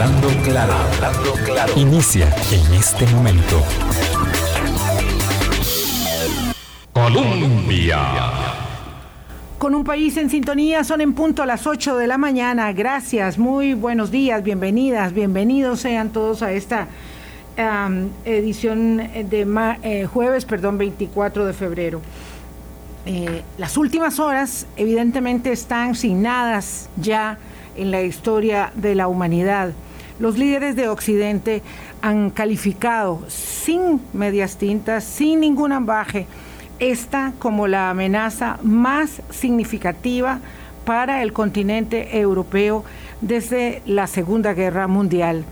Hablando claro, hablando claro. Inicia en este momento. Colombia. Con un país en sintonía, son en punto a las 8 de la mañana. Gracias, muy buenos días, bienvenidas, bienvenidos sean todos a esta edición de eh, jueves, perdón, 24 de febrero. Eh, las últimas horas evidentemente están signadas ya en la historia de la humanidad. Los líderes de Occidente han calificado sin medias tintas, sin ningún ambaje, esta como la amenaza más significativa para el continente europeo desde la Segunda Guerra Mundial.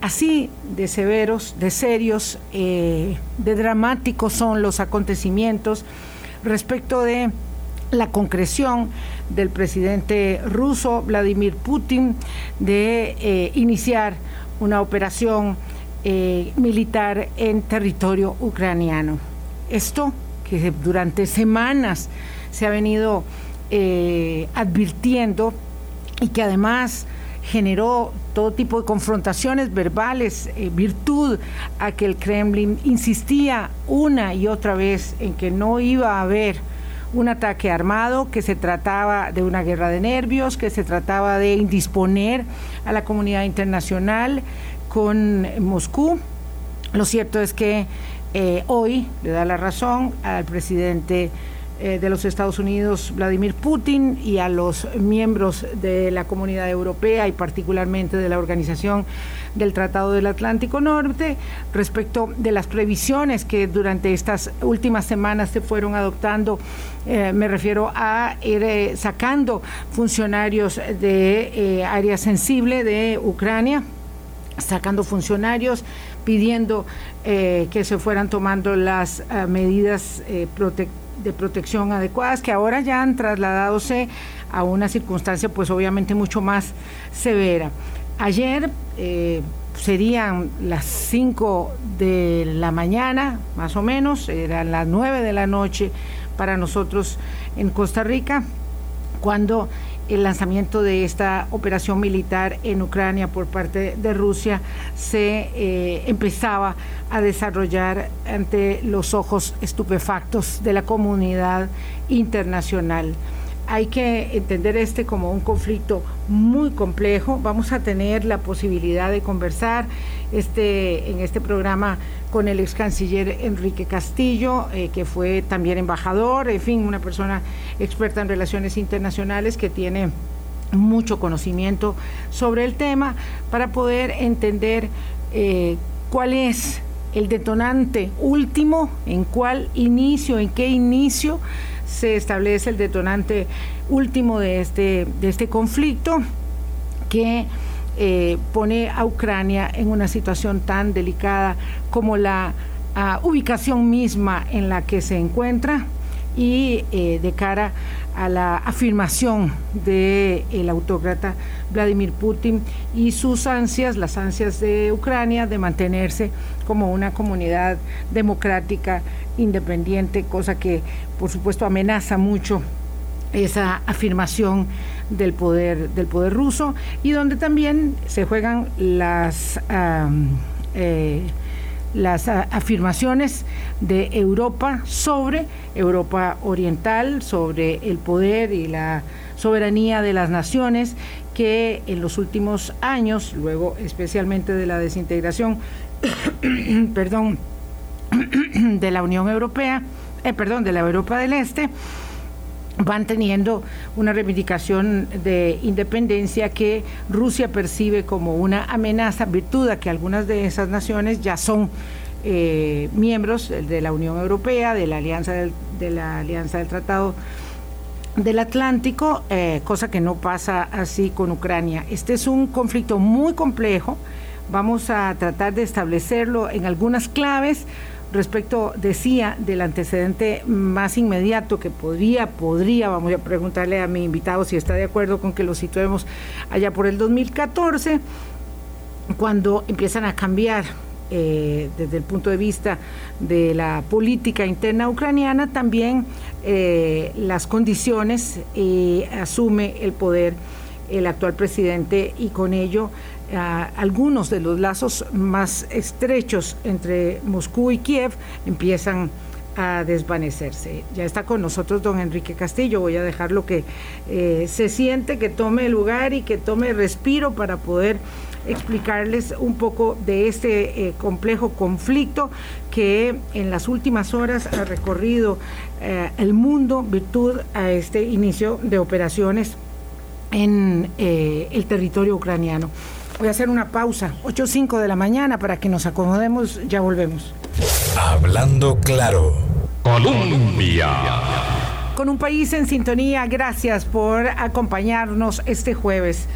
Así de severos, de serios, eh, de dramáticos son los acontecimientos respecto de la concreción del presidente ruso Vladimir Putin de eh, iniciar una operación eh, militar en territorio ucraniano. Esto que durante semanas se ha venido eh, advirtiendo y que además generó todo tipo de confrontaciones verbales, virtud a que el Kremlin insistía una y otra vez en que no iba a haber un ataque armado, que se trataba de una guerra de nervios, que se trataba de indisponer a la comunidad internacional con Moscú. Lo cierto es que eh, hoy le da la razón al presidente eh, de los Estados Unidos, Vladimir Putin, y a los miembros de la comunidad europea y particularmente de la Organización del Tratado del Atlántico Norte respecto de las previsiones que durante estas últimas semanas se fueron adoptando. Eh, me refiero a ir eh, sacando funcionarios de área sensible de Ucrania sacando funcionarios, pidiendo que se fueran tomando las medidas protectoras de protección adecuadas que ahora ya han trasladadose a una circunstancia pues obviamente mucho más severa. Ayer eh, serían las 5 de la mañana, más o menos, eran las 9 de la noche para nosotros en Costa Rica, cuando el lanzamiento de esta operación militar en Ucrania por parte de Rusia se eh, empezaba a desarrollar ante los ojos estupefactos de la comunidad internacional hay que entender este como un conflicto muy complejo. Vamos a tener la posibilidad de conversar este, en este programa con el ex canciller Enrique Castillo, eh, que fue también embajador, en fin, una persona experta en relaciones internacionales que tiene mucho conocimiento sobre el tema para poder entender eh, cuál es el detonante último, en cuál inicio, en qué inicio se establece el detonante último de este, de este conflicto que eh, pone a Ucrania en una situación tan delicada como la ah, ubicación misma en la que se encuentra y eh, de cara a la afirmación del el autócrata Vladimir Putin y sus ansias, las ansias de Ucrania de mantenerse como una comunidad democrática independiente, cosa que por supuesto amenaza mucho esa afirmación del poder del poder ruso y donde también se juegan las eh, las afirmaciones de Europa sobre Europa Oriental, sobre el poder y la soberanía de las naciones que en los últimos años, luego especialmente de la desintegración, perdón, de la Unión Europea, eh, perdón, de la Europa del Este, van teniendo una reivindicación de independencia que Rusia percibe como una amenaza, virtud a que algunas de esas naciones ya son eh, miembros de la Unión Europea, de la Alianza del, Tratado del Atlántico, eh, cosa que no pasa así con Ucrania. Este es un conflicto muy complejo. Vamos a tratar de establecerlo en algunas claves respecto, decía, del antecedente más inmediato que podría, podría, vamos a preguntarle a mi invitado si está de acuerdo con que lo situemos allá por el 2014, cuando empiezan a cambiar eh, desde el punto de vista de la política interna ucraniana, también eh, las condiciones y asume el poder el actual presidente y con ello algunos de los lazos más estrechos entre Moscú y Kiev empiezan a desvanecerse. Ya está con nosotros don Enrique Castillo, voy a dejarlo que eh, se siente, que tome lugar y que tome respiro para poder explicarles un poco de este eh, complejo conflicto que en las últimas horas ha recorrido eh, el mundo virtud a este inicio de operaciones en el territorio ucraniano. Voy a hacer una pausa, 8.05 de la mañana, para que nos acomodemos, ya volvemos. Hablando claro. Colombia. Con un país en sintonía, gracias por acompañarnos este jueves.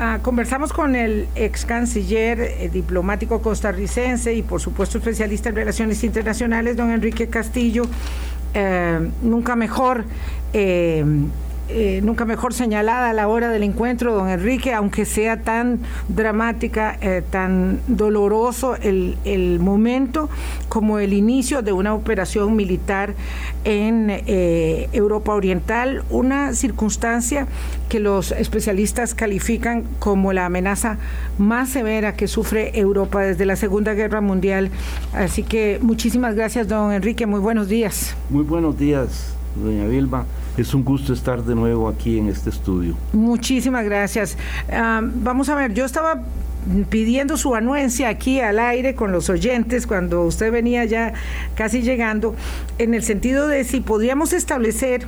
Ah, conversamos con el ex canciller eh, diplomático costarricense y por supuesto especialista en relaciones internacionales, don Enrique Castillo. Eh, nunca mejor eh, eh, nunca mejor señalada a la hora del encuentro, don Enrique, aunque sea tan dramática, eh, tan doloroso el, momento como el inicio de una operación militar en eh, Europa Oriental, una circunstancia que los especialistas califican como la amenaza más severa que sufre Europa desde la Segunda Guerra Mundial. Así que muchísimas gracias, don Enrique, muy buenos días. Muy buenos días, doña Vilma. Es un gusto estar de nuevo aquí en este estudio. Muchísimas gracias. Ah, vamos a ver, yo estaba pidiendo su anuencia aquí al aire con los oyentes cuando usted venía ya casi llegando, en el sentido de si podríamos establecer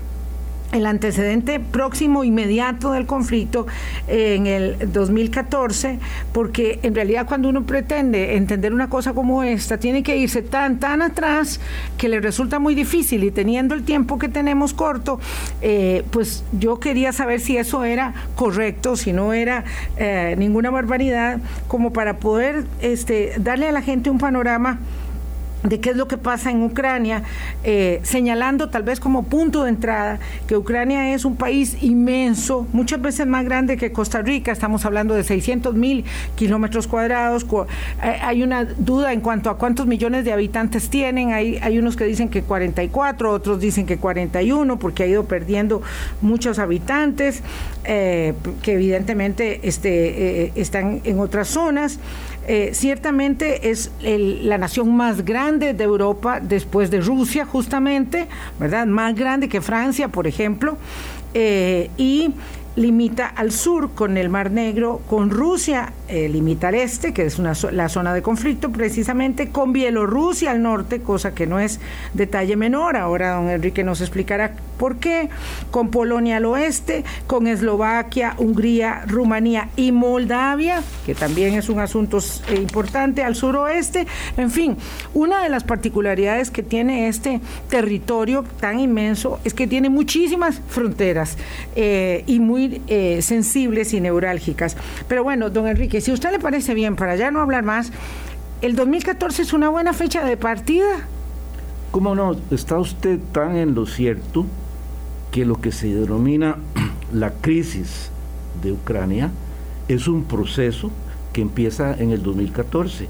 el antecedente próximo inmediato del conflicto en el 2014, porque en realidad cuando uno pretende entender una cosa como esta, tiene que irse tan, tan atrás que le resulta muy difícil. Y teniendo el tiempo que tenemos corto, eh, pues yo quería saber si eso era correcto, si no era eh, ninguna barbaridad, como para poder este, darle a la gente un panorama de qué es lo que pasa en Ucrania, eh, señalando tal vez como punto de entrada que Ucrania es un país inmenso, muchas veces más grande que Costa Rica, estamos hablando de 600 mil kilómetros cuadrados, eh, hay una duda en cuanto a cuántos millones de habitantes tienen, hay, hay unos que dicen que 44, otros dicen que 41, porque ha ido perdiendo muchos habitantes, eh, que evidentemente este, están en otras zonas. Eh, ciertamente es la nación más grande de Europa después de Rusia, justamente, ¿verdad? Más grande que Francia, por ejemplo. Eh, y limita al sur con el Mar Negro, con Rusia, eh, limita al este, que es una, la zona de conflicto, precisamente con Bielorrusia al norte, cosa que no es detalle menor. Ahora don Enrique nos explicará por qué, con Polonia al oeste, con Eslovaquia, Hungría, Rumanía y Moldavia, que también es un asunto eh, importante al suroeste. En fin, una de las particularidades que tiene este territorio tan inmenso es que tiene muchísimas fronteras eh, y muy eh, sensibles y neurálgicas. Pero bueno, don Enrique, si a usted le parece bien, para ya no hablar más, ¿el 2014 es una buena fecha de partida? ¿Cómo no? Está usted tan en lo cierto que lo que se denomina la crisis de Ucrania es un proceso que empieza en el 2014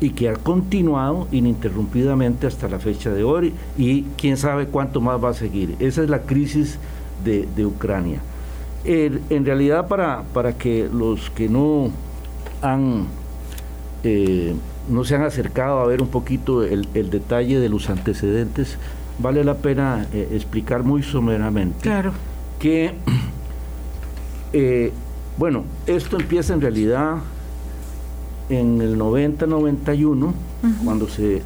y que ha continuado ininterrumpidamente hasta la fecha de hoy y quién sabe cuánto más va a seguir. Esa es la crisis de, de Ucrania en realidad para, para que los que no han eh, no se han acercado a ver un poquito el, detalle de los antecedentes, vale la pena eh, explicar muy someramente claro. que, eh, bueno, esto empieza en realidad en el 90-91, cuando se,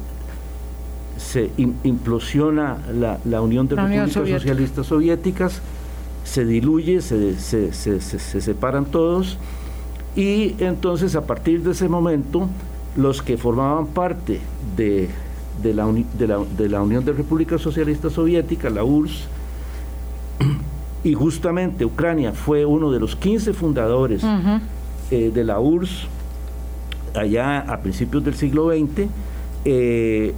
se implosiona la, la Unión de Repúblicas Socialistas Soviéticas, se diluye, se, se, separan todos y entonces a partir de ese momento los que formaban parte de, la, de, la, Unión de Repúblicas Socialistas Soviéticas, la URSS, y justamente Ucrania fue uno de los 15 fundadores eh, de la URSS allá a principios del siglo XX, eh,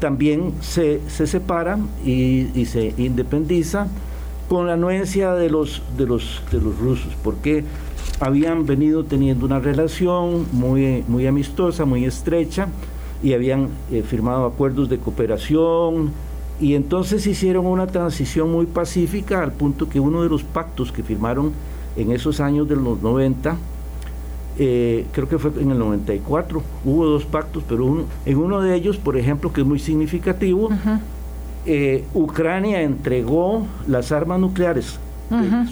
también se, separan y, y se independiza con la anuencia de los, de los, de los rusos, porque habían venido teniendo una relación muy, muy amistosa, muy estrecha, y habían eh, firmado acuerdos de cooperación, y entonces hicieron una transición muy pacífica al punto que uno de los pactos que firmaron en esos años de los 90 eh, creo que fue en el 94, hubo dos pactos, pero en uno de ellos, por ejemplo, que es muy significativo, eh, Ucrania entregó las armas nucleares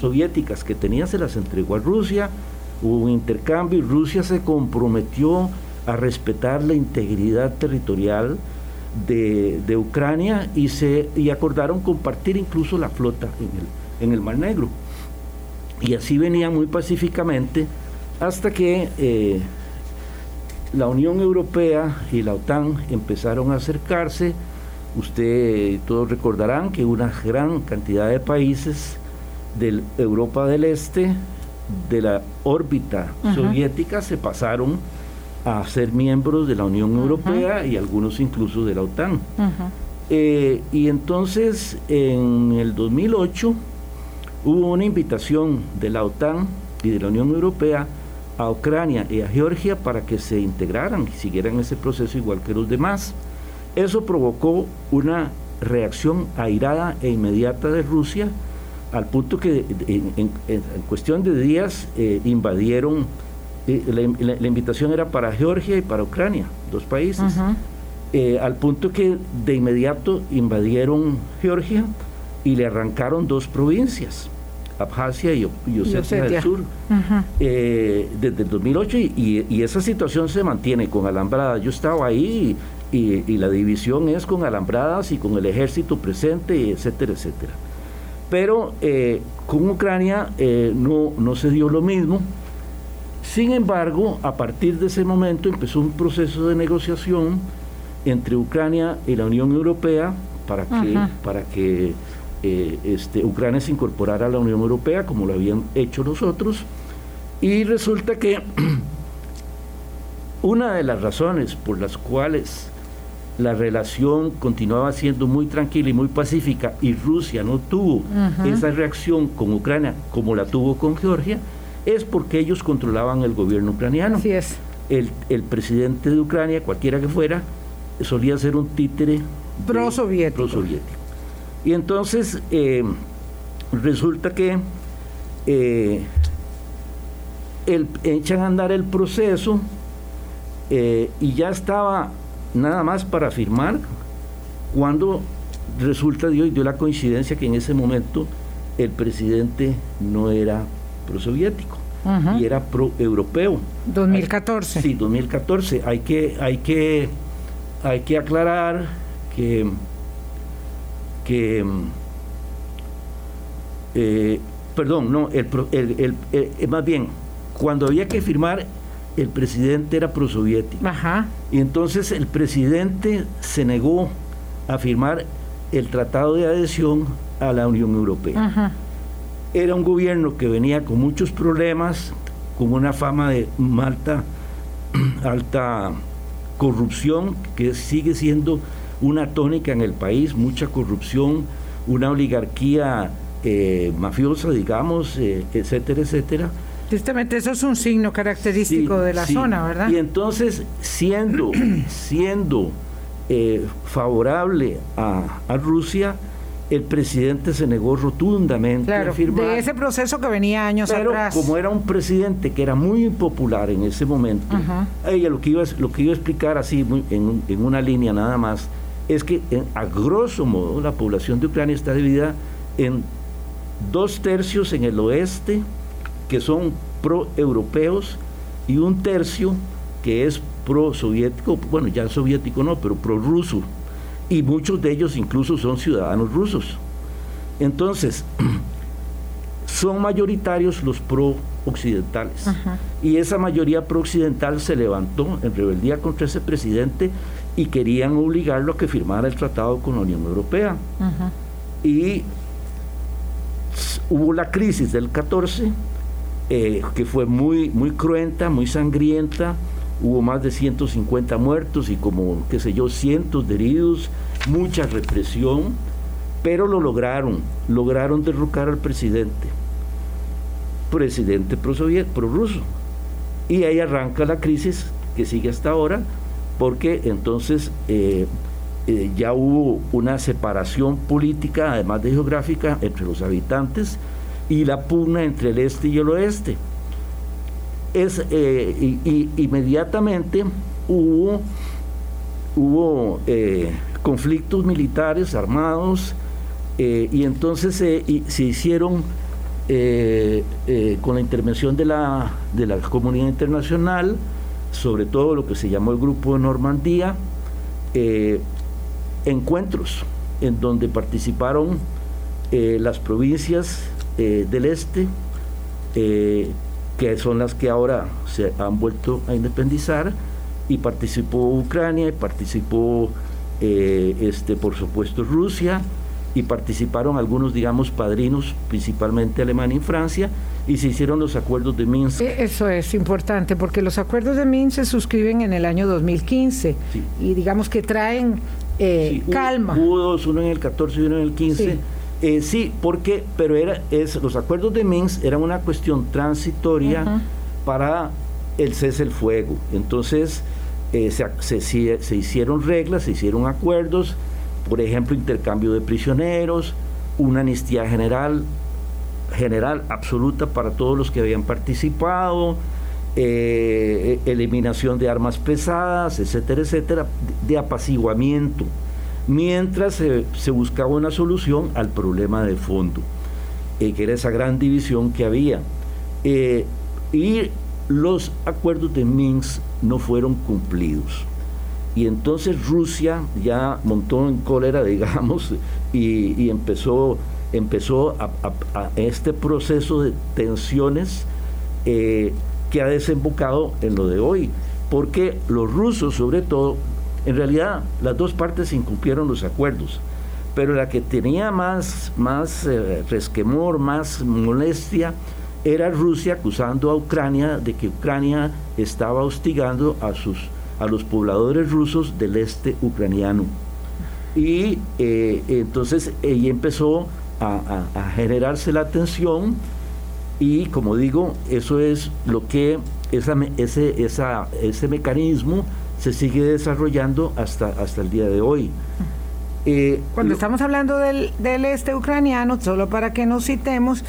soviéticas que tenía, se las entregó a Rusia, hubo un intercambio y Rusia se comprometió a respetar la integridad territorial de, Ucrania y, se, y acordaron compartir incluso la flota en el, en el Mar Negro. Y así venía muy pacíficamente hasta que eh, la Unión Europea y la OTAN empezaron a acercarse. Usted todos recordarán que una gran cantidad de países de Europa del Este, de la órbita soviética, se pasaron a ser miembros de la Unión Europea y algunos incluso de la OTAN. Eh, y entonces en el 2008 hubo una invitación de la OTAN y de la Unión Europea a Ucrania y a Georgia para que se integraran y siguieran ese proceso igual que los demás. Eso provocó una reacción airada e inmediata de Rusia, al punto que en, cuestión de días eh, invadieron, eh, la, invitación era para Georgia y para Ucrania, dos países, eh, al punto que de inmediato invadieron Georgia y le arrancaron dos provincias. Abjasia y, Osetia, del Sur eh, desde el 2008 y, esa situación se mantiene con alambradas. Yo estaba ahí y, la división es con alambradas y con el ejército presente, etcétera, etcétera. Pero eh, con Ucrania no, no se dio lo mismo. Sin embargo, a partir de ese momento empezó un proceso de negociación entre Ucrania y la Unión Europea para que, para que eh, este, Ucrania se incorporara a la Unión Europea, como lo habían hecho los otros, y resulta que una de las razones por las cuales la relación continuaba siendo muy tranquila y muy pacífica y Rusia no tuvo esa reacción con Ucrania como la tuvo con Georgia, es porque ellos controlaban el gobierno ucraniano. Así es. El, el presidente de Ucrania, cualquiera que fuera, solía ser un títere pro-soviético. Y entonces eh, resulta que eh, echan a andar el proceso eh, y ya estaba nada más para firmar cuando resulta dio, dio la coincidencia que en ese momento el presidente no era prosoviético y era pro-europeo. 2014. Sí, 2014. Hay que, hay que, hay que aclarar que que, eh, perdón, no, el, el, eh, más bien, cuando había que firmar, el presidente era prosoviético. Ajá. Y entonces el presidente se negó a firmar el tratado de adhesión a la Unión Europea. Ajá. Era un gobierno que venía con muchos problemas, con una fama de alta, alta corrupción, que sigue siendo una tónica en el país, mucha corrupción, una oligarquía eh, mafiosa, digamos, eh, etcétera, etcétera. Justamente eso es un signo característico de la zona, ¿verdad? Y entonces, siendo, siendo eh, favorable a, a, Rusia, el presidente se negó rotundamente a firmar. De ese proceso que venía años pero atrás. Como era un presidente que era muy impopular en ese momento, ella lo que iba, lo que iba a explicar así en, en una línea nada más es que a grosso modo la población de Ucrania está dividida en dos tercios en el oeste que son pro-europeos y un tercio que es pro-soviético, bueno, ya soviético no, pero pro-ruso. Y muchos de ellos incluso son ciudadanos rusos. Entonces, son mayoritarios los pro-occidentales. Y esa mayoría pro-occidental se levantó en rebeldía contra ese presidente y querían obligarlo a que firmara el tratado con la Unión Europea. Y hubo la crisis del 14, eh, que fue muy, muy cruenta, muy sangrienta, hubo más de 150 muertos y como, qué sé yo, cientos de heridos, mucha represión, pero lo lograron, lograron derrocar al presidente, presidente pro-ruso. Y ahí arranca la crisis que sigue hasta ahora, porque entonces eh, eh, ya hubo una separación política, además de geográfica, entre los habitantes y la pugna entre el este y el oeste. Es, y, inmediatamente hubo, hubo conflictos militares armados y entonces se hicieron con la intervención de la, de la comunidad internacional, sobre todo lo que se llamó el Grupo de Normandía, eh, encuentros en donde participaron eh, las provincias eh, del este, que son las que ahora se han vuelto a independizar, y participó Ucrania, y participó, este, por supuesto, Rusia, y participaron algunos, digamos, padrinos, principalmente Alemania y Francia, y se hicieron los acuerdos de Minsk. Eh, eso es importante porque los acuerdos de Minsk se suscriben en el año 2015 y digamos que traen eh, calma. Hubo dos, uno en el 14 y uno en el 15. Sí. Eh, sí, porque, pero era, es, los acuerdos de Minsk eran una cuestión transitoria para el cese el fuego. Entonces, se, se, hicieron reglas, se hicieron acuerdos, por ejemplo, intercambio de prisioneros, una amnistía general general absoluta para todos los que habían participado, eh, eliminación de armas pesadas, etcétera, etcétera, de apaciguamiento, mientras se, buscaba una solución al problema de fondo, eh, que era esa gran división que había. Eh, y los acuerdos de Minsk no fueron cumplidos. Y entonces Rusia ya montó en cólera, digamos, y, y empezó empezó a, este proceso de tensiones eh, que ha desembocado en lo de hoy, porque los rusos sobre todo, en realidad las dos partes incumplieron los acuerdos, pero la que tenía más, más eh, resquemor, más molestia, era Rusia acusando a Ucrania de que Ucrania estaba hostigando a, sus, a los pobladores rusos del este ucraniano. Y eh, entonces ella empezó a, generarse la tensión y como digo, eso es lo que esa, ese, ese mecanismo se sigue desarrollando hasta, hasta el día de hoy. Eh, Cuando estamos hablando del, del, este ucraniano, solo para que nos citemos,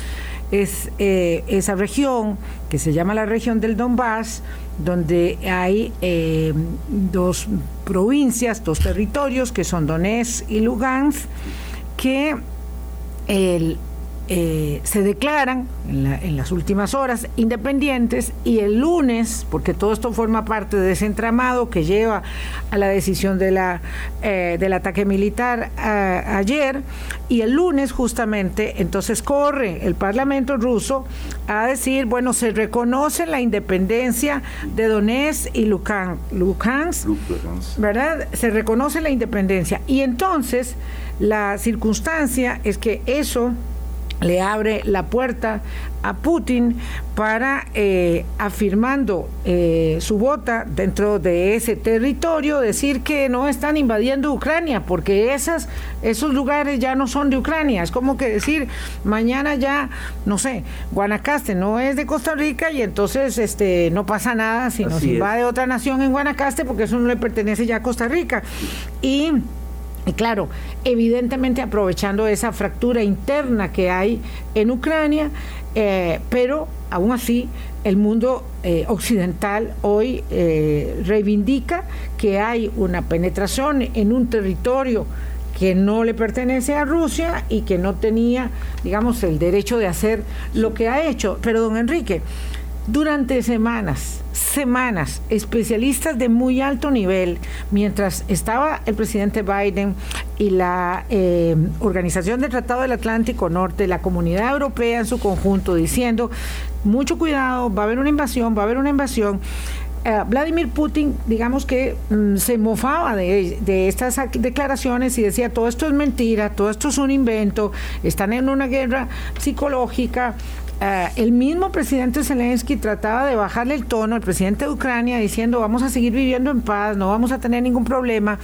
es eh, esa región que se llama la región del Donbass, donde hay eh, dos provincias, dos territorios que son Donetsk y Lugansk, que el, eh, se declaran en, las últimas horas independientes y el lunes, porque todo esto forma parte de ese entramado que lleva a la decisión de la, eh, del ataque militar ayer, y el lunes justamente entonces corre el Parlamento ruso a decir, bueno, se reconoce la independencia de Donetsk y Lukansk, ¿verdad? Se reconoce la independencia. Y entonces la circunstancia es que eso le abre la puerta a Putin para, eh, afirmando eh, su bota dentro de ese territorio, decir que no están invadiendo Ucrania, porque esas, esos lugares ya no son de Ucrania. Es como que decir, mañana ya, no sé, Guanacaste no es de Costa Rica y entonces este, no pasa nada si nos invade otra nación en Guanacaste, porque eso no le pertenece ya a Costa Rica. Y y claro, evidentemente aprovechando esa fractura interna que hay en Ucrania, eh, pero aún así el mundo eh, occidental hoy eh, reivindica que hay una penetración en un territorio que no le pertenece a Rusia y que no tenía, digamos, el derecho de hacer lo que ha hecho. Pero, don Enrique, durante semanas, semanas, especialistas de muy alto nivel, mientras estaba el presidente Biden y la eh, Organización del Tratado del Atlántico Norte, la comunidad europea en su conjunto, diciendo, mucho cuidado, va a haber una invasión, va a haber una invasión. Eh, Vladimir Putin, digamos que mm, se mofaba de, de, estas declaraciones y decía, todo esto es mentira, todo esto es un invento, están en una guerra psicológica, eh, el mismo presidente Zelensky trataba de bajarle el tono al presidente de Ucrania diciendo vamos a seguir viviendo en paz, no vamos a tener ningún problema.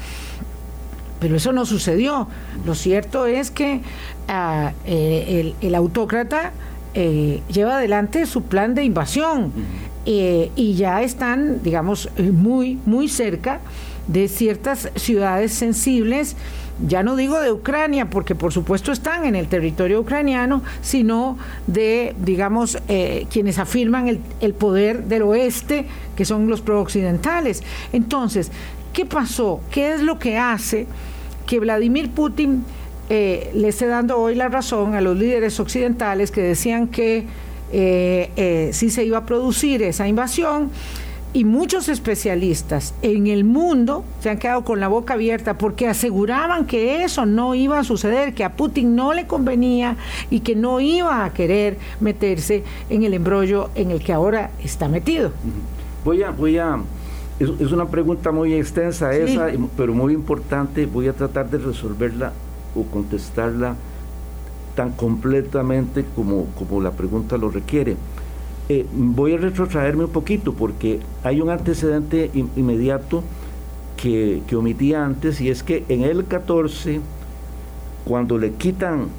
Pero eso no sucedió. Lo cierto es que eh, eh, el, autócrata lleva adelante su plan de invasión eh, y ya están, digamos, muy, muy cerca de ciertas ciudades sensibles, ya no digo de Ucrania, porque por supuesto están en el territorio ucraniano, sino de, digamos, eh, quienes afirman el, poder del oeste, que son los pro-occidentales. Entonces, ¿qué pasó? ¿Qué es lo que hace que Vladimir Putin eh, le esté dando hoy la razón a los líderes occidentales que decían que eh, eh, sí se iba a producir esa invasión? Y muchos especialistas en el mundo se han quedado con la boca abierta porque aseguraban que eso no iba a suceder, que a Putin no le convenía y que no iba a querer meterse en el embrollo en el que ahora está metido. Voy a, voy a, es, una pregunta muy extensa esa, pero muy importante. Voy a tratar de resolverla o contestarla tan completamente como, como la pregunta lo requiere. Eh, voy a retrotraerme un poquito porque hay un antecedente inmediato que, que, omití antes y es que en el 14, cuando le quitan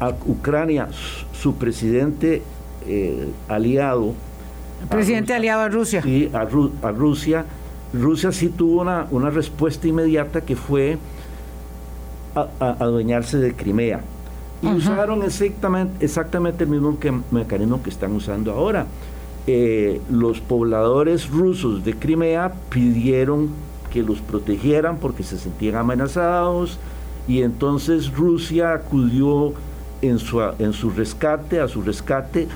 a Ucrania su, presidente eh, aliado, presidente aliado a Rusia. Sí, a, a, Rusia, Rusia sí tuvo una, una respuesta inmediata que fue adueñarse de Crimea y usaron exactamente, exactamente el mismo mecanismo que están usando ahora. Eh, los pobladores rusos de Crimea pidieron que los protegieran porque se sentían amenazados y entonces Rusia acudió en su, en su rescate, a su rescate,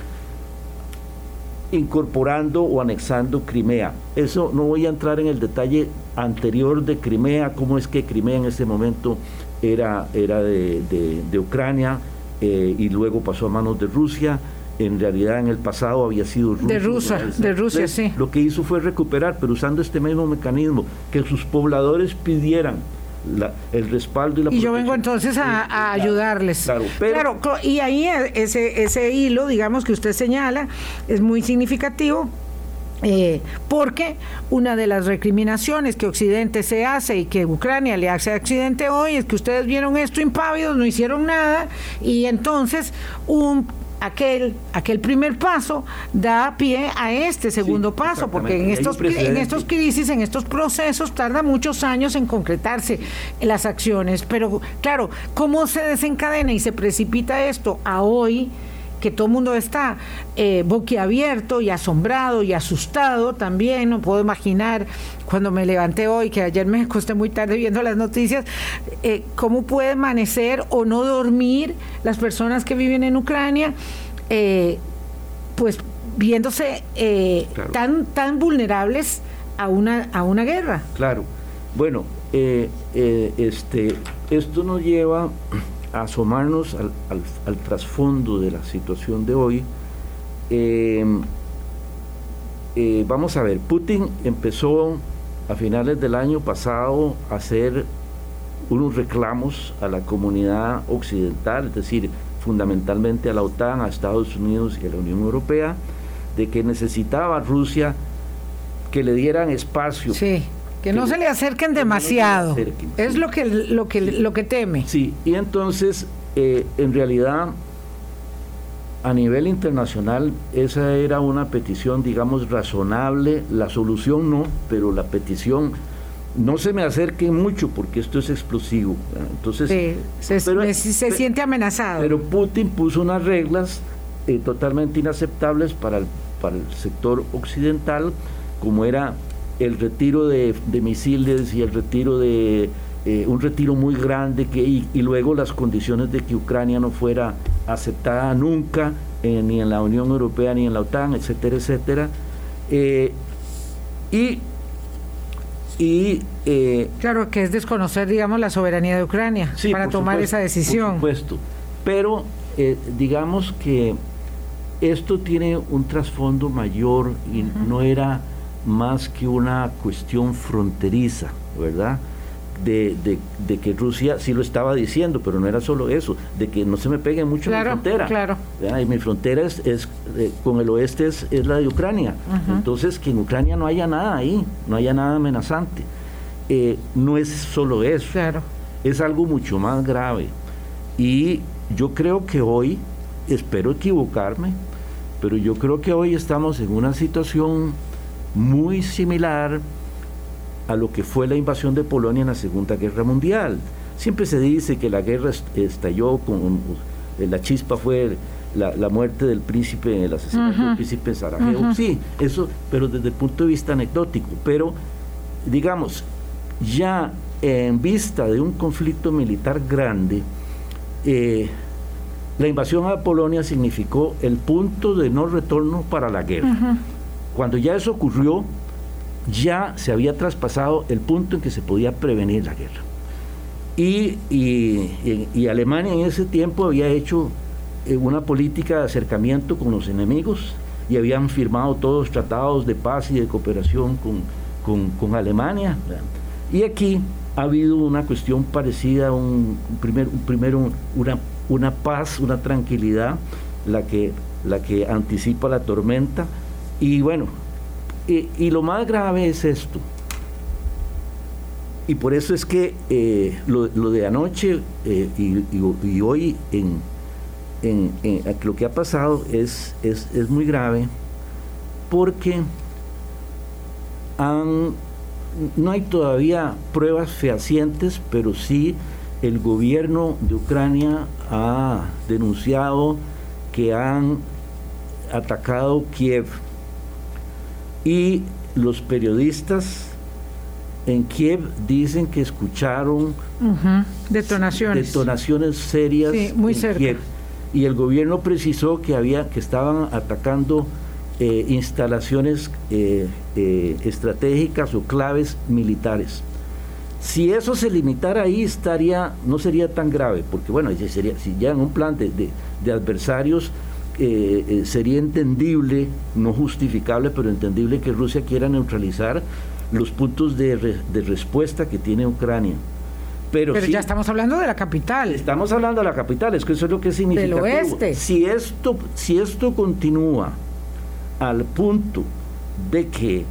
incorporando o anexando Crimea. Eso no voy a entrar en el detalle anterior de Crimea, cómo es que Crimea en ese momento era, era de, de, Ucrania eh, y luego pasó a manos de Rusia. En realidad en el pasado había sido De Rusia, de Rusia, sí. Lo que hizo fue recuperar, pero usando este mismo mecanismo, que sus pobladores pidieran el respaldo y la Y yo vengo entonces a, ayudarles. Claro, claro, y ahí ese, ese hilo, digamos, que usted señala, es muy significativo eh, porque una de las recriminaciones que Occidente se hace y que Ucrania le hace a Occidente hoy es que ustedes vieron esto impávidos, no hicieron nada y entonces un aquel, aquel primer paso da pie a este segundo paso, porque en estos, en estos crisis, en estos procesos, tarda muchos años en concretarse las acciones. Pero claro, ¿cómo se desencadena y se precipita esto a hoy? Que todo el mundo está eh, boquiabierto y asombrado y asustado también, no puedo imaginar cuando me levanté hoy, que ayer me acosté muy tarde viendo las noticias, eh, cómo puede amanecer o no dormir las personas que viven en Ucrania, eh, pues viéndose tan, tan vulnerables a una, a una guerra. Claro, bueno, este, esto nos lleva asomarnos al, trasfondo de la situación de hoy, em, eh, vamos a ver, Putin empezó a finales del año pasado a hacer unos reclamos a la comunidad occidental, es decir, fundamentalmente a la OTAN, a Estados Unidos y a la Unión Europea, de que necesitaba Rusia que le dieran espacio sí. Que, no se le acerquen demasiado. es lo que, lo, que, lo que teme. Sí, y entonces, eh, en realidad, a nivel internacional, esa era una petición, digamos, razonable. La solución no, pero la petición no se me acerquen mucho porque esto es explosivo. Entonces, se, se siente amenazado. Pero Putin puso unas reglas eh, totalmente inaceptables para el, para el sector occidental, como era el retiro de, misiles y el retiro de eh, un retiro muy grande que, y, luego las condiciones de que Ucrania no fuera aceptada nunca eh, ni en la Unión Europea ni en la OTAN, etcétera, etcétera. Eh, y y claro que es desconocer digamos la soberanía de Ucrania para tomar esa decisión. por supuesto. Pero digamos que esto tiene un trasfondo mayor y no era más que una cuestión fronteriza, ¿verdad? De, de, que Rusia sí lo estaba diciendo, pero no era solo eso, de que no se me pegue mucho en mi frontera. Claro. Y mi frontera es, es eh, con el oeste es, la de Ucrania. Entonces, que en Ucrania no haya nada ahí, no haya nada amenazante. Eh, no es solo eso. Claro. Es algo mucho más grave. Y yo creo que hoy, espero equivocarme, Pero yo creo que hoy estamos en una situación muy similar a lo que fue la invasión de Polonia en la Segunda Guerra Mundial. Siempre se dice que la guerra estalló con la chispa fue la, muerte del príncipe, el asesinato del príncipe Sarajevo. Sí, eso, pero desde el punto de vista anecdótico. Pero, digamos, ya en vista de un conflicto militar grande, eh, la invasión a Polonia significó el punto de no retorno para la guerra. Cuando ya eso ocurrió, ya se había traspasado el punto en que se podía prevenir la guerra. Y, y Alemania en ese tiempo había hecho eh, una política de acercamiento con los enemigos y habían firmado todos tratados de paz y de cooperación con, Alemania. Y aquí ha habido una cuestión parecida, un, primer, primero una, una paz, una tranquilidad, la que, la que anticipa la tormenta. Y bueno, y, lo más grave es esto. Y por eso es que eh, lo, de anoche eh, y hoy en, lo que ha pasado es, es, muy grave porque no hay todavía pruebas fehacientes, pero sí el gobierno de Ucrania ha denunciado que han atacado Kiev y los periodistas en Kiev dicen que escucharon detonaciones. detonaciones serias muy en Kiev y el gobierno precisó que había que estaban atacando eh, instalaciones eh, eh, estratégicas o claves militares. Si eso se limitara ahí estaría no sería tan grave, porque bueno, sería si ya en un plan de, de, adversarios sería entendible, no justificable, pero entendible que Rusia quiera neutralizar los puntos de, de respuesta que tiene Ucrania. Pero, ya estamos hablando de la capital. Estamos hablando de la capital, es que eso es lo que significa. Del oeste. Si esto, si esto continúa al punto de que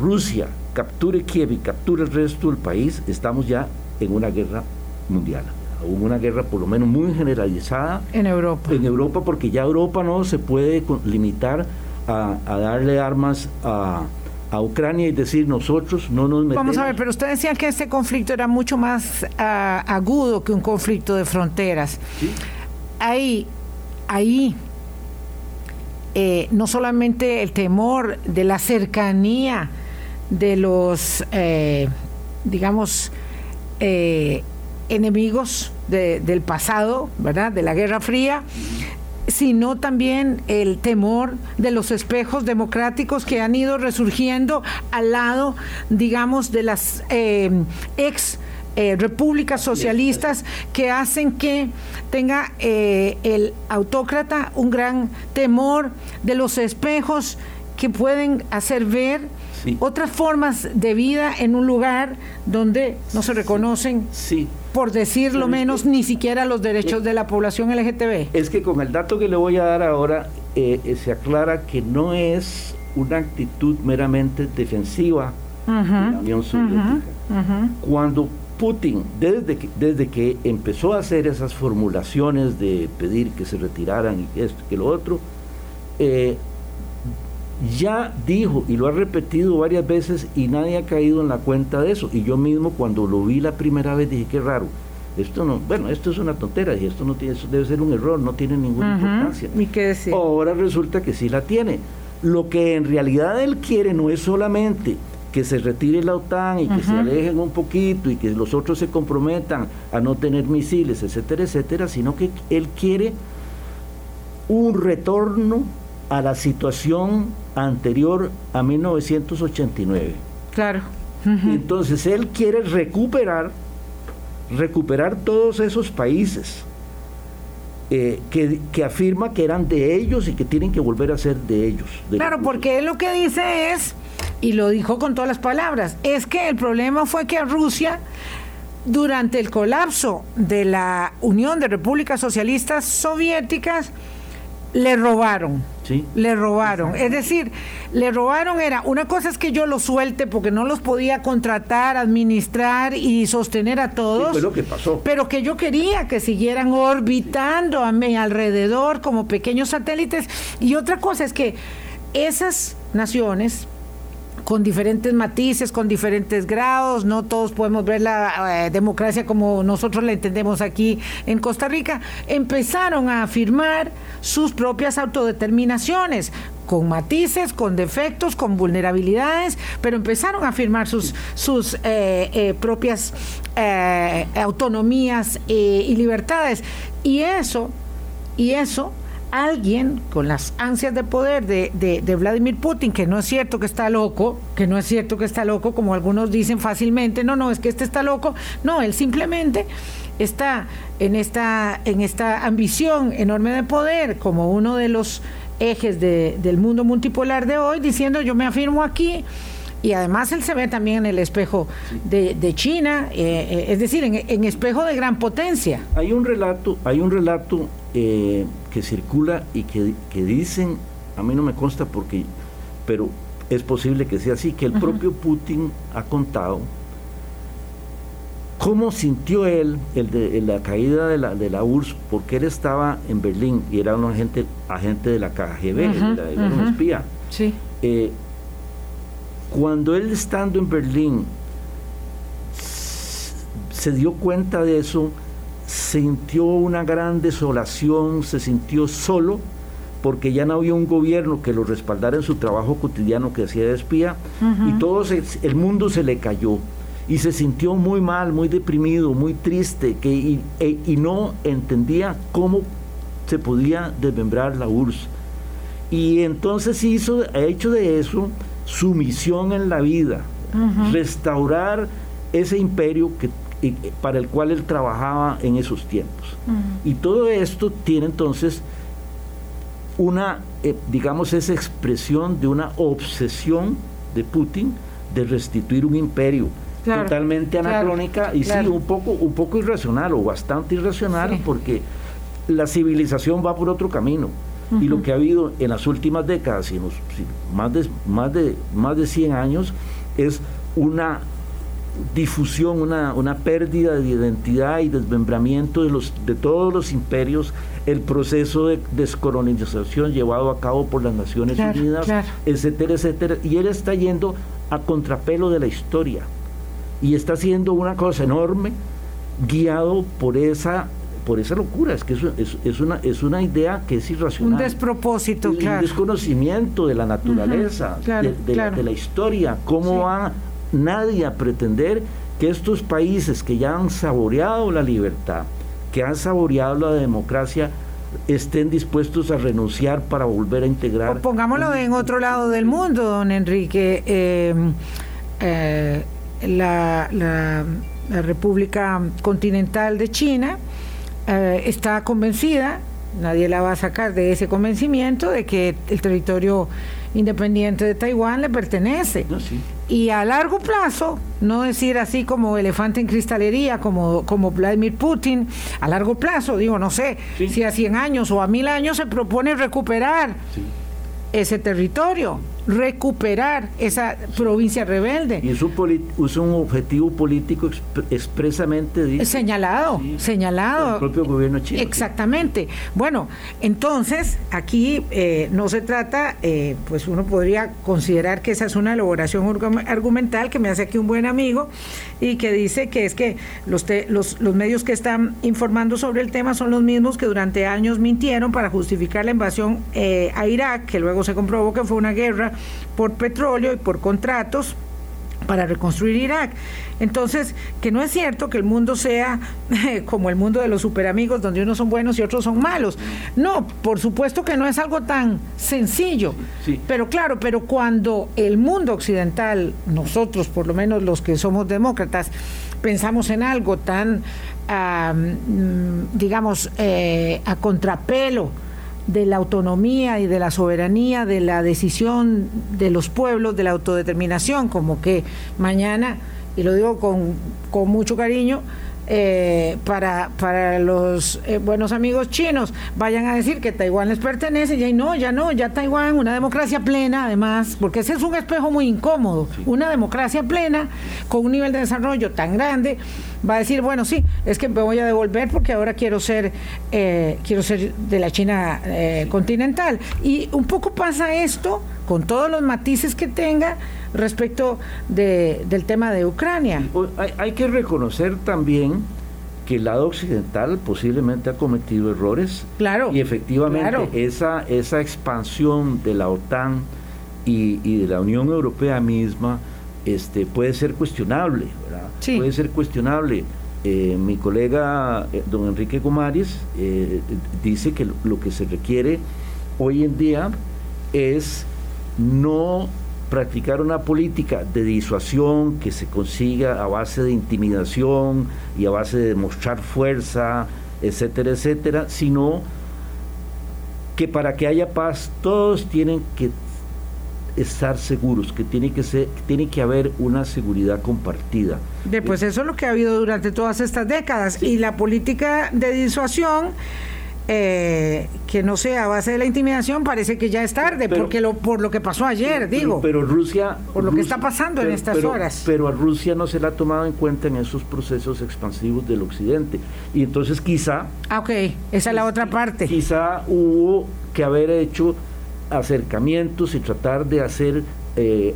Rusia capture Kiev y capture el resto del país, estamos ya en una guerra mundial. Hubo una guerra por lo menos muy generalizada. En Europa. En Europa, porque ya Europa no se puede limitar a darle armas a, a Ucrania y decir nosotros no nos metemos. Vamos a ver, pero usted decía que este conflicto era mucho más ah, agudo que un conflicto de fronteras. Ahí, ahí, eh, no solamente el temor de la cercanía de los, eh, digamos, eh, enemigos del pasado, ¿verdad? De la Guerra Fría, sino también el temor de los espejos democráticos que han ido resurgiendo al lado, digamos, de las eh, ex eh, repúblicas socialistas que hacen que tenga eh, el autócrata un gran temor de los espejos que pueden hacer ver otras formas de vida en un lugar donde no se reconocen, por decirlo menos, ni siquiera los derechos de la población LGTB. Es que con el dato que le voy a dar ahora, eh, eh, se aclara que no es una actitud meramente defensiva de la Unión Soviética. Cuando Putin, desde que, desde que empezó a hacer esas formulaciones de pedir que se retiraran y esto, que lo otro, eh, ya dijo y lo ha repetido varias veces y nadie ha caído en la cuenta de eso. Y yo mismo cuando lo vi la primera vez dije, qué raro. Esto no, bueno, esto es una tontera y esto no tiene, debe ser un error, no tiene ninguna importancia. ¿Y qué decir? Ahora resulta que sí la tiene. Lo que en realidad él quiere no es solamente que se retire la OTAN y que se alejen un poquito y que los otros se comprometan a no tener misiles, etcétera, etcétera, sino que él quiere un retorno a la situación anterior a 1989. Claro. Entonces él quiere recuperar, recuperar todos esos países eh, que, que, afirma que eran de ellos y que tienen que volver a ser de ellos. claro, porque él lo que dice es, y lo dijo con todas las palabras, es que el problema fue que Rusia durante el colapso de la Unión de Repúblicas Socialistas Soviéticas, le robaron. Sí. Le robaron. Es decir, le robaron era, una cosa es que yo los suelte porque no los podía contratar, administrar y sostener a todos. Sí, lo que pasó. Pero que yo quería que siguieran orbitando a mi alrededor como pequeños satélites. Y otra cosa es que esas naciones con diferentes matices, con diferentes grados, no todos podemos ver la eh, democracia como nosotros la entendemos aquí en Costa Rica, empezaron a afirmar sus propias autodeterminaciones, con matices, con defectos, con vulnerabilidades, pero empezaron a afirmar sus, sus eh, eh, propias autonomías y libertades. Y eso, y eso alguien con las ansias de poder de, de, Vladimir Putin, que no es cierto que está loco, que no es cierto que está loco, como algunos dicen fácilmente, no, no, es que este está loco, no, él simplemente está en esta, en esta ambición enorme de poder como uno de los ejes del mundo multipolar de hoy, diciendo yo me afirmo aquí, y además él se ve también en el espejo de, de China, eh, eh, es decir, en, espejo de gran potencia. Hay un relato, hay un relato eh, que circula y que, dicen, a mí no me consta porque, pero es posible que sea así, que el propio Putin ha contado cómo sintió él el de, la caída de la, de la URSS, porque él estaba en Berlín y era un agente, agente de la KGB, era, un espía. Sí. Eh, cuando él estando en Berlín se dio cuenta de eso, sintió una gran desolación, se sintió solo, porque ya no había un gobierno que lo respaldara en su trabajo cotidiano que hacía de espía, y todo el mundo se le cayó. Y se sintió muy mal, muy deprimido, muy triste, que, y, e, y no entendía cómo se podía desmembrar la URSS. Y entonces hizo, ha hecho de eso su misión en la vida, restaurar ese imperio que, para el cual él trabajaba en esos tiempos. Y todo esto tiene entonces una, eh, digamos, esa expresión de una obsesión de Putin de restituir un imperio. totalmente anacrónica y sí, un poco, un poco irracional o bastante irracional porque la civilización va por otro camino. Y lo que ha habido en las últimas décadas, y más, de, más, de, más de 100 años, es una difusión, una, una pérdida de identidad y desmembramiento de, los, de todos los imperios, el proceso de descolonización llevado a cabo por las Naciones Unidas, etcétera, etcétera. Y él está yendo a contrapelo de la historia. Y está haciendo una cosa enorme guiado por esa por esa locura, es que es, es, una, es una idea que es irracional. Un despropósito, Un desconocimiento de la naturaleza, de, la, historia, cómo va nadie a pretender que estos países que ya han saboreado la libertad, que han saboreado la democracia, estén dispuestos a renunciar para volver a integrar. pongámoslo en otro lado del mundo, don Enrique. Eh, eh, la, la, República Continental de China eh, está convencida, nadie la va a sacar de ese convencimiento, de que el territorio independiente de Taiwán le pertenece. Y a largo plazo, no decir así como elefante en cristalería, como, como Vladimir Putin, a largo plazo, digo, no sé, si a 100 años o a 1000 años se propone recuperar ese territorio recuperar esa provincia rebelde. Y es un, objetivo político expresamente señalado, señalado. El propio gobierno chino. Exactamente. Bueno, entonces aquí eh, no se trata, eh, pues uno podría considerar que esa es una elaboración argumental que me hace aquí un buen amigo y que dice que es que los, los, los medios que están informando sobre el tema son los mismos que durante años mintieron para justificar la invasión eh, a Irak, que luego se comprobó que fue una guerra por petróleo y por contratos para reconstruir Irak. Entonces, que no es cierto que el mundo sea como el mundo de los superamigos, donde unos son buenos y otros son malos. No, por supuesto que no es algo tan sencillo. Pero claro, pero cuando el mundo occidental, nosotros por lo menos los que somos demócratas, pensamos en algo tan, mm, digamos, eh, a contrapelo, de la autonomía y de la soberanía, de la decisión de los pueblos, de la autodeterminación, como que mañana, y lo digo con, mucho cariño, eh, para, para los eh, buenos amigos chinos vayan a decir que Taiwán les pertenece, y no, ya no, ya Taiwán, una democracia plena, además, porque ese es un espejo muy incómodo, una democracia plena con un nivel de desarrollo tan grande, va a decir, bueno, sí, es que me voy a devolver porque ahora quiero ser, eh, quiero ser de la China continental. Y un poco pasa esto con todos los matices que tenga respecto de, del tema de Ucrania. Hay, que reconocer también que el lado occidental posiblemente ha cometido errores. Claro. Y efectivamente esa, esa expansión de la OTAN y, de la Unión Europea misma este, puede ser cuestionable, ¿verdad? Puede ser cuestionable. Eh, mi colega eh, don Enrique Gomares eh, dice que lo que se requiere hoy en día es no practicar una política de disuasión que se consiga a base de intimidación y a base de demostrar fuerza, etcétera, etcétera, sino que para que haya paz todos tienen que estar seguros, que tiene que ser, tiene que haber una seguridad compartida. pues eso es lo que ha habido durante todas estas décadas y la política de disuasión eh, que no sea a base de la intimidación, parece que ya es tarde, porque lo, por lo que pasó ayer, digo. Pero Rusia... Por lo que está pasando en estas horas. Pero a Rusia no se la ha tomado en cuenta en esos procesos expansivos del Occidente. Y entonces quizá... Ah, ok, esa es la otra parte. Quizá hubo que haber hecho acercamientos y tratar de hacer eh,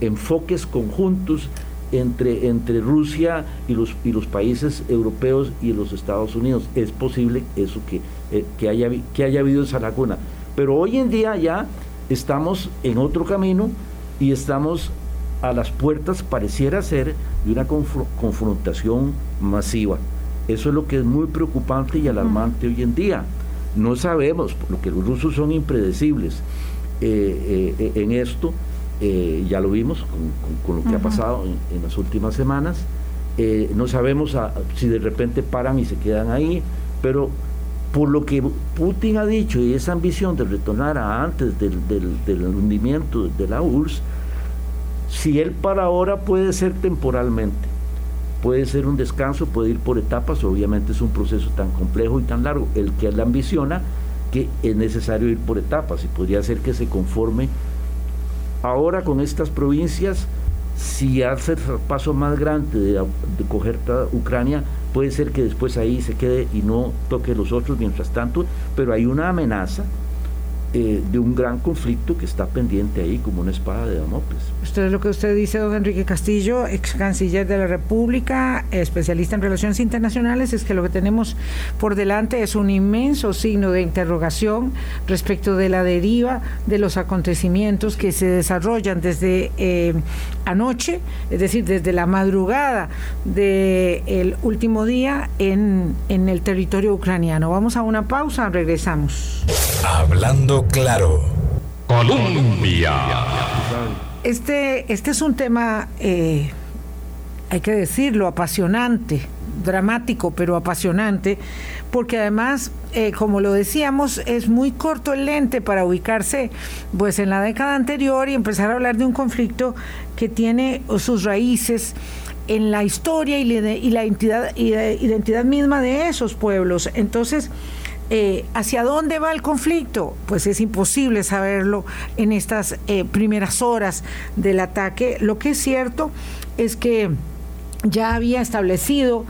enfoques conjuntos entre, entre Rusia y los, y los países europeos y los Estados Unidos. Es posible eso que, eh, que, haya, que haya habido esa laguna. Pero hoy en día ya estamos en otro camino y estamos a las puertas, pareciera ser, de una confrontación masiva. Eso es lo que es muy preocupante y alarmante hoy en día. No sabemos, porque los rusos son impredecibles eh, eh, en esto, eh, ya lo vimos con, lo que ha pasado en, las últimas semanas. Eh, no sabemos si de repente paran y se quedan ahí, pero por lo que Putin ha dicho y esa ambición de retornar a antes del, del, hundimiento de la URSS, si él para ahora puede ser temporalmente, puede ser un descanso, puede ir por etapas, obviamente es un proceso tan complejo y tan largo, el que él ambiciona, que es necesario ir por etapas y podría ser que se conforme Ahora con estas provincias, si hace el paso más grande de, de coger toda Ucrania, puede ser que después ahí se quede y no toque los otros mientras tanto, pero hay una amenaza eh, de un gran conflicto que está pendiente ahí como una espada de Damocles. Esto es lo que usted dice, don Enrique Castillo, ex canciller de la República, especialista en relaciones internacionales, es que lo que tenemos por delante es un inmenso signo de interrogación respecto de la deriva de los acontecimientos que se desarrollan desde eh, anoche, es decir, desde la madrugada del último día en, en el territorio ucraniano. Vamos a una pausa, regresamos. Hablando claro. Colombia. Este, este es un tema, eh, hay que decirlo, apasionante, dramático, pero apasionante, porque además, eh, como lo decíamos, es muy corto el lente para ubicarse pues en la década anterior y empezar a hablar de un conflicto que tiene sus raíces en la historia y, la identidad, y la identidad misma de esos pueblos. Entonces, eh, ¿Hacia dónde va el conflicto? Pues es imposible saberlo en estas eh, primeras horas del ataque. Lo que es cierto es que ya había establecido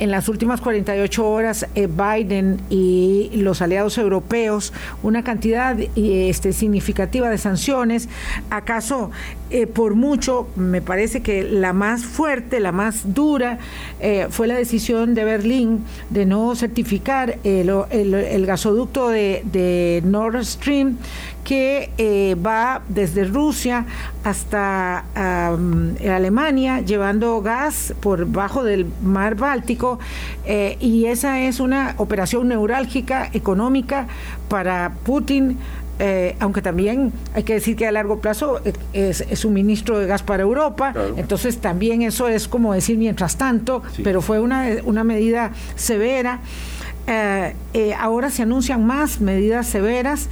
en las últimas 48 horas eh, Biden y los aliados europeos una cantidad este, significativa de sanciones. ¿Acaso eh, por mucho, me parece que la más fuerte, la más dura, eh, fue la decisión de Berlín de no certificar el, gasoducto de, Nord Stream que va desde Rusia hasta Alemania llevando gas por bajo del mar Báltico eh, y esa es una operación neurálgica económica para Putin. Eh, aunque también hay que decir que a largo plazo es, suministro de gas para Europa, entonces también eso es como decir mientras tanto, pero fue una, una medida severa. ahora se anuncian más medidas severas.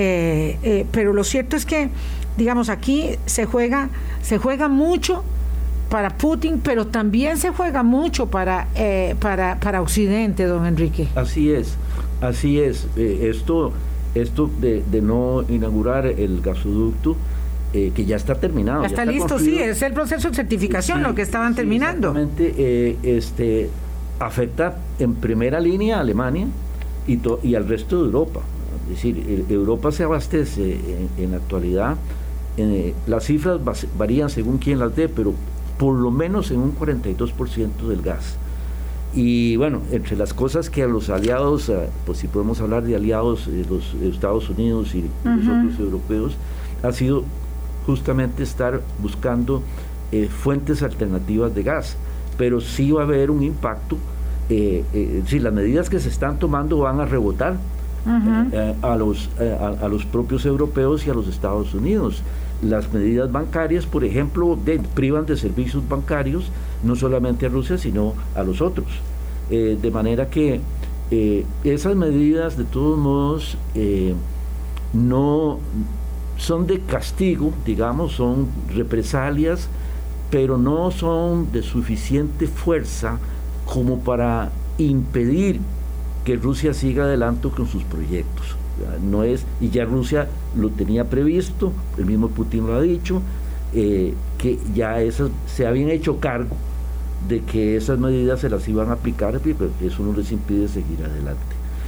Eh, eh, pero lo cierto es que, digamos, aquí se juega, se juega mucho para Putin, pero también se juega mucho para, eh, para, para Occidente, don Enrique. Así es, así es. Eh, esto esto de, no inaugurar el gasoducto, eh, que ya está terminado. Ya está, listo, sí, es el proceso de certificación lo que estaban terminando. Exactamente, este, afecta en primera línea a Alemania y, y al resto de Europa. Es decir, Europa se abastece en, la actualidad, las cifras varían según quién las dé, pero por lo menos en un 42% del gas. Y bueno, entre las cosas que a los aliados, eh, pues si podemos hablar de aliados, de los Estados Unidos y los otros europeos, ha sido justamente estar buscando eh, fuentes alternativas de gas. Pero sí va a haber un impacto, eh, si las medidas que se están tomando van a rebotar a, los, a los propios europeos y a los Estados Unidos las medidas bancarias, por ejemplo, privan de servicios bancarios no solamente a Rusia, sino a los otros. Eh, de manera que eh, esas medidas, de todos modos, eh, no son de castigo, digamos, son represalias, pero no son de suficiente fuerza como para impedir que Rusia siga adelante con sus proyectos no es, y ya Rusia lo tenía previsto, el mismo Putin lo ha dicho, eh, que ya esas se habían hecho cargo de que esas medidas se las iban a aplicar, pero eso no les impide seguir adelante.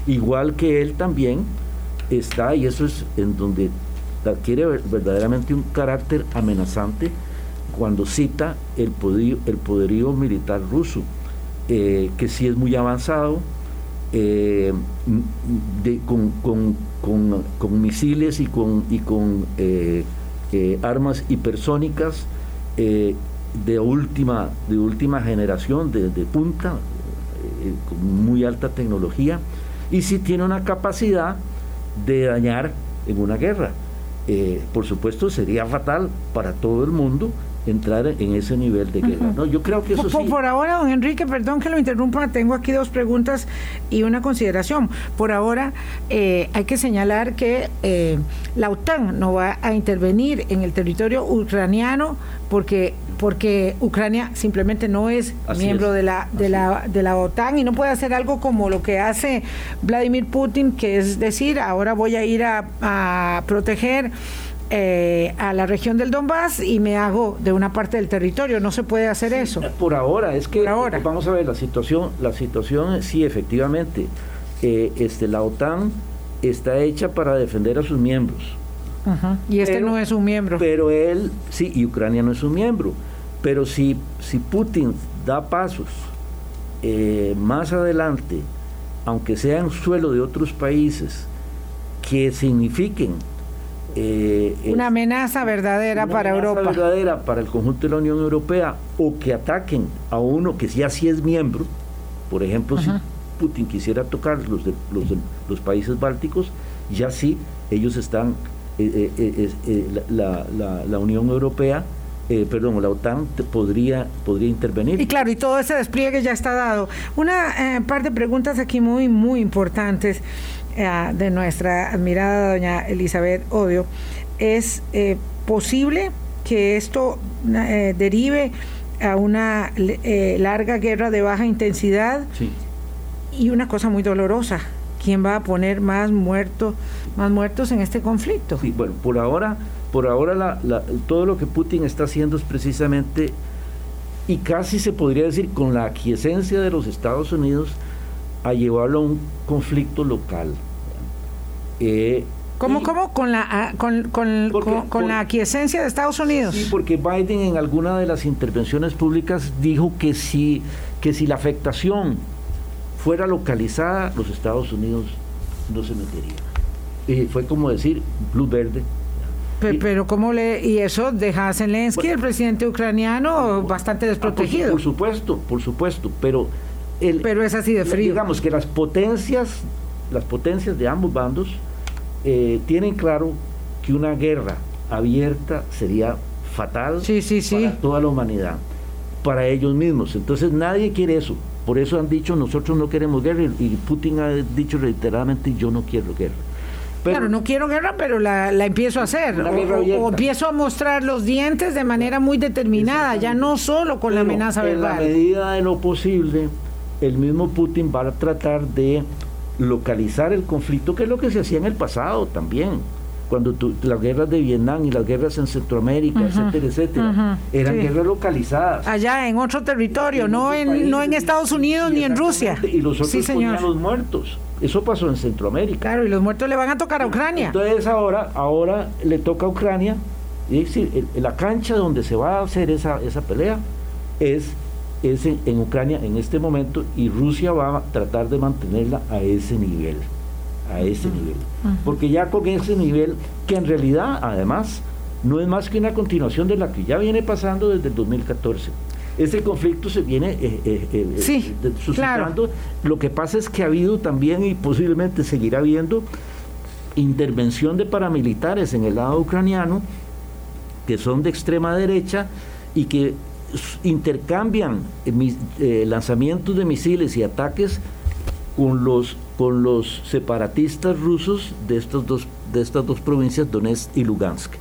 Igual que él también está, y eso es en donde adquiere verdaderamente un carácter amenazante cuando cita el poderío, el poderío militar ruso, eh, que sí es muy avanzado, eh, con, misiles y con, y con eh, eh, armas hipersónicas de, última, de última generación, de, punta, con muy alta tecnología, y si tiene una capacidad de dañar en una guerra. por supuesto sería fatal para todo el mundo entrar en ese nivel de guerra. ¿no? Yo creo que eso por, sí. Por ahora, don Enrique, perdón que lo interrumpa, tengo aquí dos preguntas y una consideración. Por ahora, eh, hay que señalar que eh, la OTAN no va a intervenir en el territorio ucraniano porque porque Ucrania simplemente no es miembro de la de la de la OTAN y no puede hacer algo como lo que hace Vladimir Putin, que es decir, ahora voy a ir a, a proteger eh, a la región del Donbass y me hago de una parte del territorio. No se puede hacer eso. Por ahora, es que ahora. vamos a ver la situación. La situación, sí, efectivamente, eh, este, la OTAN está hecha para defender a sus miembros. Y este no es un miembro. Pero él, sí, y Ucrania no es un miembro. Pero si, si Putin da pasos eh, más adelante, aunque sea en suelo de otros países, que signifiquen eh, una amenaza verdadera una para amenaza Europa. verdadera para el conjunto de la Unión Europea o que ataquen a uno que ya sí es miembro, por ejemplo, si Putin quisiera tocar los, de, los, los países bálticos, ya sí, ellos están, eh, eh, la, la, Unión Europea perdón, la OTAN podría, podría intervenir. Y claro, y todo ese despliegue ya está dado. Una par de preguntas aquí muy, muy importantes. Eh, de nuestra admirada doña Elizabeth Odio, es eh, posible que esto eh, derive a una larga guerra de baja intensidad y una cosa muy dolorosa. ¿Quién va a poner más muertos, más muertos en este conflicto? Sí, bueno, por ahora, por ahora todo lo que Putin está haciendo es precisamente y casi se podría decir con la aquiescencia de los Estados Unidos a llevarlo a un conflicto local. Eh, ¿Cómo, cómo? Con la, ah, con, con, con, la aquiescencia de Estados Unidos. Sí, porque Biden en alguna de las intervenciones públicas dijo que si, que si la afectación fuera localizada, los Estados Unidos no se meterían. Y fue como decir, luz verde. Pero, ¿cómo le.? Y eso deja a Zelensky, el presidente ucraniano, bastante desprotegido. por, supuesto, por supuesto, pero. El, pero es así de frío. Digamos que las potencias, las potencias de ambos bandos eh, tienen claro que una guerra abierta sería fatal para toda la humanidad, para ellos mismos. Entonces nadie quiere eso. Por eso han dicho nosotros no queremos guerra y Putin ha dicho reiteradamente yo no quiero guerra. claro, no quiero guerra, pero la, empiezo a hacer. O, empiezo a mostrar los dientes de manera muy determinada, ya no solo con la amenaza verbal. En la medida de lo posible, el mismo Putin va a tratar de localizar el conflicto, que es lo que se hacía en el pasado también cuando las guerras de Vietnam y las guerras en Centroamérica, etcétera, etcétera, eran guerras localizadas. Allá en otro territorio, no en, no en Estados Unidos ni en Rusia. Y los otros ponían los muertos. Eso pasó en Centroamérica. Claro, y los muertos le van a tocar a Ucrania. Entonces ahora, ahora le toca a Ucrania, y decir, la cancha donde se va a hacer esa, esa pelea es, es en Ucrania en este momento y Rusia va a tratar de mantenerla a ese nivel a ese nivel. Porque ya con ese nivel, que en realidad además no es más que una continuación de la que ya viene pasando desde el 2014. Ese conflicto se viene eh, eh, eh, suscitando. Lo que pasa es que ha habido también y posiblemente seguirá habiendo intervención de paramilitares en el lado ucraniano que son de extrema derecha y que intercambian lanzamientos de misiles y ataques con los, con los separatistas rusos de estas, dos, de estas dos provincias, Donetsk y Lugansk.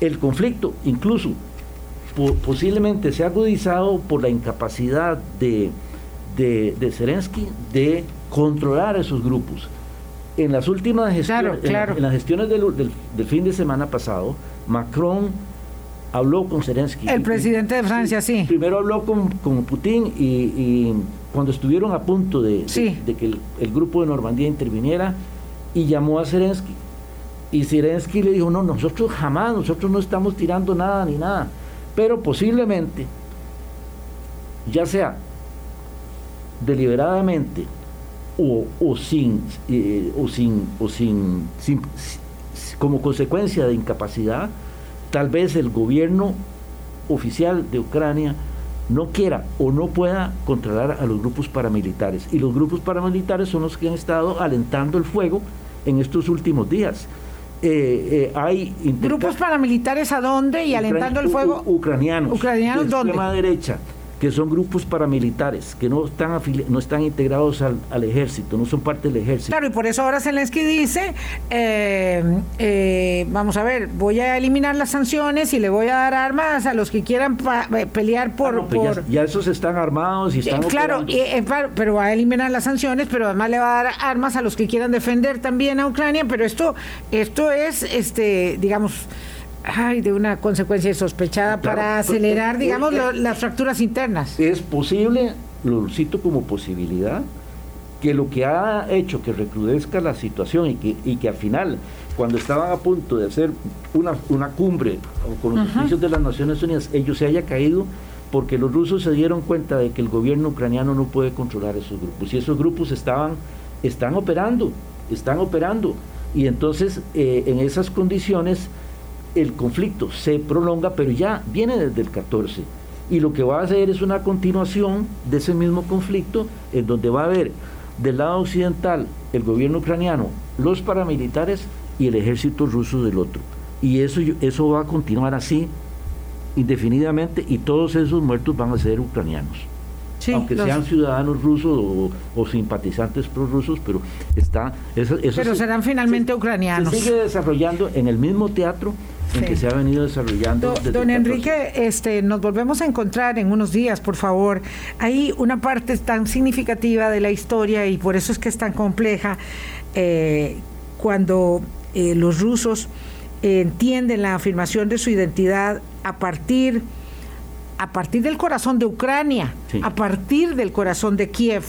El conflicto incluso posiblemente se ha agudizado por la incapacidad de, de, Zelensky de controlar esos grupos. En las últimas gestiones, En, las gestiones del, del, fin de semana pasado, Macron habló con Zelensky. El presidente de Francia, sí. Primero habló con, con Putin y cuando estuvieron a punto de, que el, grupo de Normandía interviniera y llamó a Zelensky. Y Zelensky le dijo, no, nosotros jamás, nosotros no estamos tirando nada ni nada. Pero posiblemente, ya sea deliberadamente o, o sin, eh, o sin, o sin, como consecuencia de incapacidad, tal vez el gobierno oficial de Ucrania no quiera o no pueda controlar a los grupos paramilitares. Y los grupos paramilitares son los que han estado alentando el fuego en estos últimos días. Eh, eh, hay grupos paramilitares a dónde y alentando el fuego ucranianos. Ucranianos de extrema derecha que son grupos paramilitares, que no están, no están integrados al, ejército, no son parte del ejército. Claro, y por eso ahora Zelensky dice, eh, eh, vamos a ver, voy a eliminar las sanciones y le voy a dar armas a los que quieran eh, pelear por... Ah, ya, esos están armados y están... claro, pero va a eliminar las sanciones, pero además le va a dar armas a los que quieran defender también a Ucrania, pero esto, esto es, este digamos ay, de una consecuencia sospechada para pues, acelerar, pues, digamos, las fracturas internas. Es posible, lo cito como posibilidad, que lo que ha hecho que recrudezca la situación y que, y que al final, cuando estaban a punto de hacer una, una cumbre con los oficios de las Naciones Unidas, ellos se haya caído porque los rusos se dieron cuenta de que el gobierno ucraniano no puede controlar esos grupos. Y esos grupos estaban están operando, están operando. Y entonces eh, en esas condiciones el conflicto se prolonga, pero ya viene desde el 14. Y lo que va a hacer es una continuación de ese mismo conflicto, en donde va a haber del lado occidental el gobierno ucraniano, los paramilitares y el ejército ruso del otro. Y eso, eso va a continuar así indefinidamente y todos esos muertos van a ser ucranianos aunque sean ciudadanos rusos o, simpatizantes prorrusos, pero está... Eso, pero serán finalmente ucranianos. Se sigue desarrollando en el mismo teatro en que se ha venido desarrollando. don Enrique, este, nos volvemos a encontrar en unos días, por favor. Hay una parte tan significativa de la historia y por eso es que es tan compleja eh, cuando eh, los rusos entienden la afirmación de su identidad a partir a partir del corazón de Ucrania, a partir del corazón de Kiev.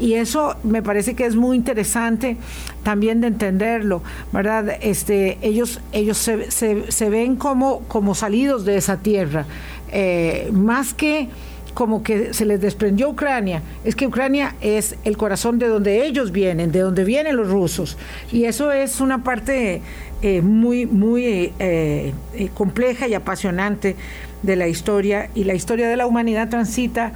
Y eso me parece que es muy interesante también de entenderlo, ¿verdad? Este, ellos ellos se, se, ven como, como salidos de esa tierra, eh, más que como que se les desprendió Ucrania, es que Ucrania es el corazón de donde ellos vienen, de donde vienen los rusos. Y eso es una parte eh, muy, muy eh, compleja y apasionante de la historia y la historia de la humanidad transita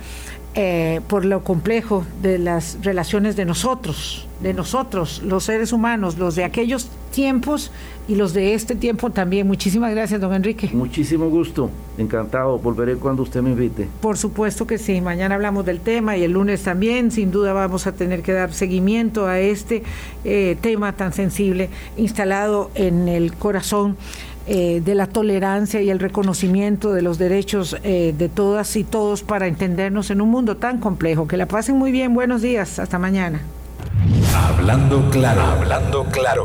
eh, por lo complejo de las relaciones de nosotros, de nosotros, los seres humanos, los de aquellos tiempos y los de este tiempo también. Muchísimas gracias, don Enrique. Muchísimo gusto, encantado, volveré cuando usted me invite. Por supuesto que sí, mañana hablamos del tema y el lunes también, sin duda vamos a tener que dar seguimiento a este eh, tema tan sensible instalado en el corazón eh, de la tolerancia y el reconocimiento de los derechos eh, de todas y todos para entendernos en un mundo tan complejo. Que la pasen muy bien, buenos días, hasta mañana. Hablando claro, hablando claro.